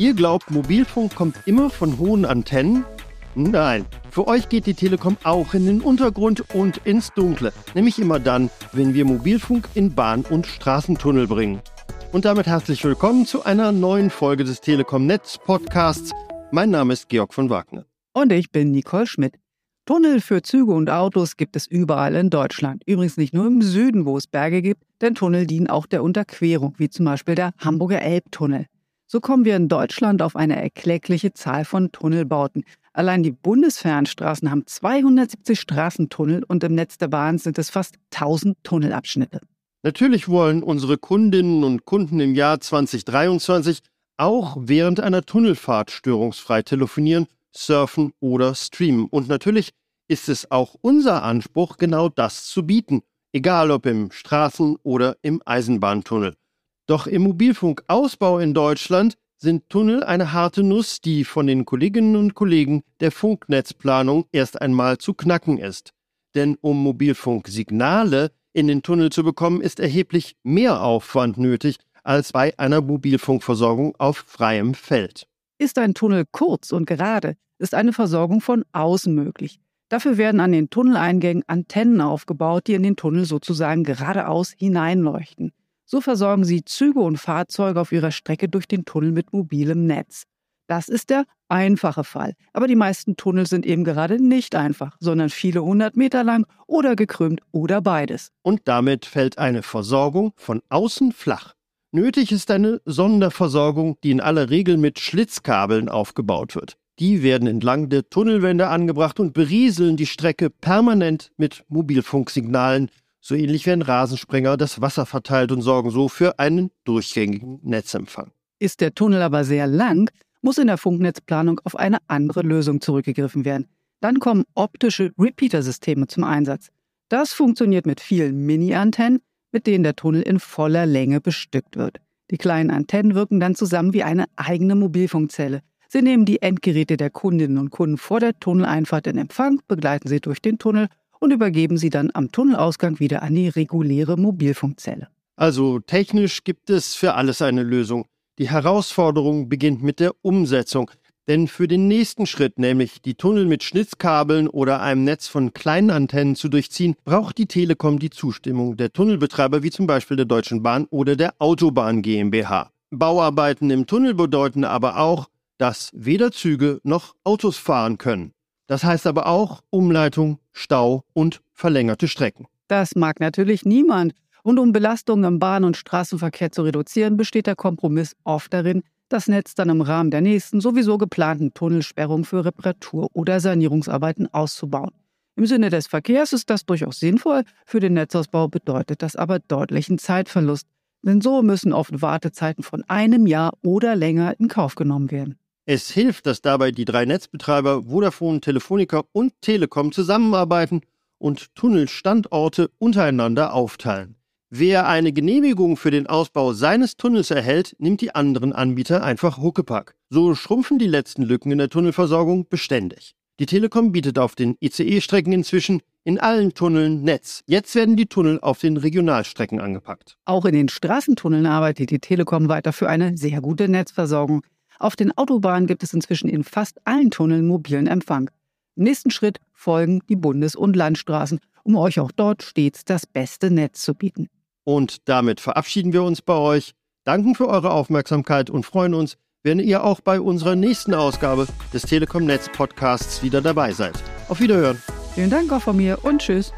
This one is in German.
Ihr glaubt, Mobilfunk kommt immer von hohen Antennen? Nein, für euch geht die Telekom auch in den Untergrund und ins Dunkle, nämlich immer dann, wenn wir Mobilfunk in Bahn- und Straßentunnel bringen. Und damit herzlich willkommen zu einer neuen Folge des Telekom Netz Podcasts. Mein Name ist Georg von Wagner. Und ich bin Nicole Schmidt. Tunnel für Züge und Autos gibt es überall in Deutschland. Übrigens nicht nur im Süden, wo es Berge gibt, denn Tunnel dienen auch der Unterquerung, wie zum Beispiel der Hamburger Elbtunnel. So kommen wir in Deutschland auf eine erkleckliche Zahl von Tunnelbauten. Allein die Bundesfernstraßen haben 270 Straßentunnel und im Netz der Bahn sind es fast 1000 Tunnelabschnitte. Natürlich wollen unsere Kundinnen und Kunden im Jahr 2023 auch während einer Tunnelfahrt störungsfrei telefonieren, surfen oder streamen. Und natürlich ist es auch unser Anspruch, genau das zu bieten, egal ob im Straßen- oder im Eisenbahntunnel. Doch im Mobilfunkausbau in Deutschland sind Tunnel eine harte Nuss, die von den Kolleginnen und Kollegen der Funknetzplanung erst einmal zu knacken ist. Denn um Mobilfunksignale in den Tunnel zu bekommen, ist erheblich mehr Aufwand nötig als bei einer Mobilfunkversorgung auf freiem Feld. Ist ein Tunnel kurz und gerade, ist eine Versorgung von außen möglich. Dafür werden an den Tunneleingängen Antennen aufgebaut, die in den Tunnel sozusagen geradeaus hineinleuchten. So versorgen sie Züge und Fahrzeuge auf ihrer Strecke durch den Tunnel mit mobilem Netz. Das ist der einfache Fall. Aber die meisten Tunnel sind eben gerade nicht einfach, sondern viele hundert Meter lang oder gekrümmt oder beides. Und damit fällt eine Versorgung von außen flach. Nötig ist eine Sonderversorgung, die in aller Regel mit Schlitzkabeln aufgebaut wird. Die werden entlang der Tunnelwände angebracht und berieseln die Strecke permanent mit Mobilfunksignalen, so ähnlich wie ein Rasensprenger das Wasser verteilt und sorgen so für einen durchgängigen Netzempfang. Ist der Tunnel aber sehr lang, muss in der Funknetzplanung auf eine andere Lösung zurückgegriffen werden. Dann kommen optische Repeater-Systeme zum Einsatz. Das funktioniert mit vielen Mini-Antennen, mit denen der Tunnel in voller Länge bestückt wird. Die kleinen Antennen wirken dann zusammen wie eine eigene Mobilfunkzelle. Sie nehmen die Endgeräte der Kundinnen und Kunden vor der Tunneleinfahrt in Empfang, begleiten sie durch den Tunnel und übergeben sie dann am Tunnelausgang wieder an die reguläre Mobilfunkzelle. Also technisch gibt es für alles eine Lösung. Die Herausforderung beginnt mit der Umsetzung. Denn für den nächsten Schritt, nämlich die Tunnel mit Schnitzkabeln oder einem Netz von kleinen Antennen zu durchziehen, braucht die Telekom die Zustimmung der Tunnelbetreiber wie zum Beispiel der Deutschen Bahn oder der Autobahn GmbH. Bauarbeiten im Tunnel bedeuten aber auch, dass weder Züge noch Autos fahren können. Das heißt aber auch Umleitung, Stau und verlängerte Strecken. Das mag natürlich niemand. Und um Belastungen im Bahn- und Straßenverkehr zu reduzieren, besteht der Kompromiss oft darin, das Netz dann im Rahmen der nächsten sowieso geplanten Tunnelsperrung für Reparatur- oder Sanierungsarbeiten auszubauen. Im Sinne des Verkehrs ist das durchaus sinnvoll, für den Netzausbau bedeutet das aber deutlichen Zeitverlust, denn so müssen oft Wartezeiten von einem Jahr oder länger in Kauf genommen werden. Es hilft, dass dabei die drei Netzbetreiber Vodafone, Telefonica und Telekom zusammenarbeiten und Tunnelstandorte untereinander aufteilen. Wer eine Genehmigung für den Ausbau seines Tunnels erhält, nimmt die anderen Anbieter einfach Huckepack. So schrumpfen die letzten Lücken in der Tunnelversorgung beständig. Die Telekom bietet auf den ICE-Strecken inzwischen in allen Tunneln Netz. Jetzt werden die Tunnel auf den Regionalstrecken angepackt. Auch in den Straßentunneln arbeitet die Telekom weiter für eine sehr gute Netzversorgung. Auf den Autobahnen gibt es inzwischen in fast allen Tunneln mobilen Empfang. Im nächsten Schritt folgen die Bundes- und Landstraßen, um euch auch dort stets das beste Netz zu bieten. Und damit verabschieden wir uns bei euch, danken für eure Aufmerksamkeit und freuen uns, wenn ihr auch bei unserer nächsten Ausgabe des Telekom Netz Podcasts wieder dabei seid. Auf Wiederhören. Vielen Dank auch von mir und tschüss.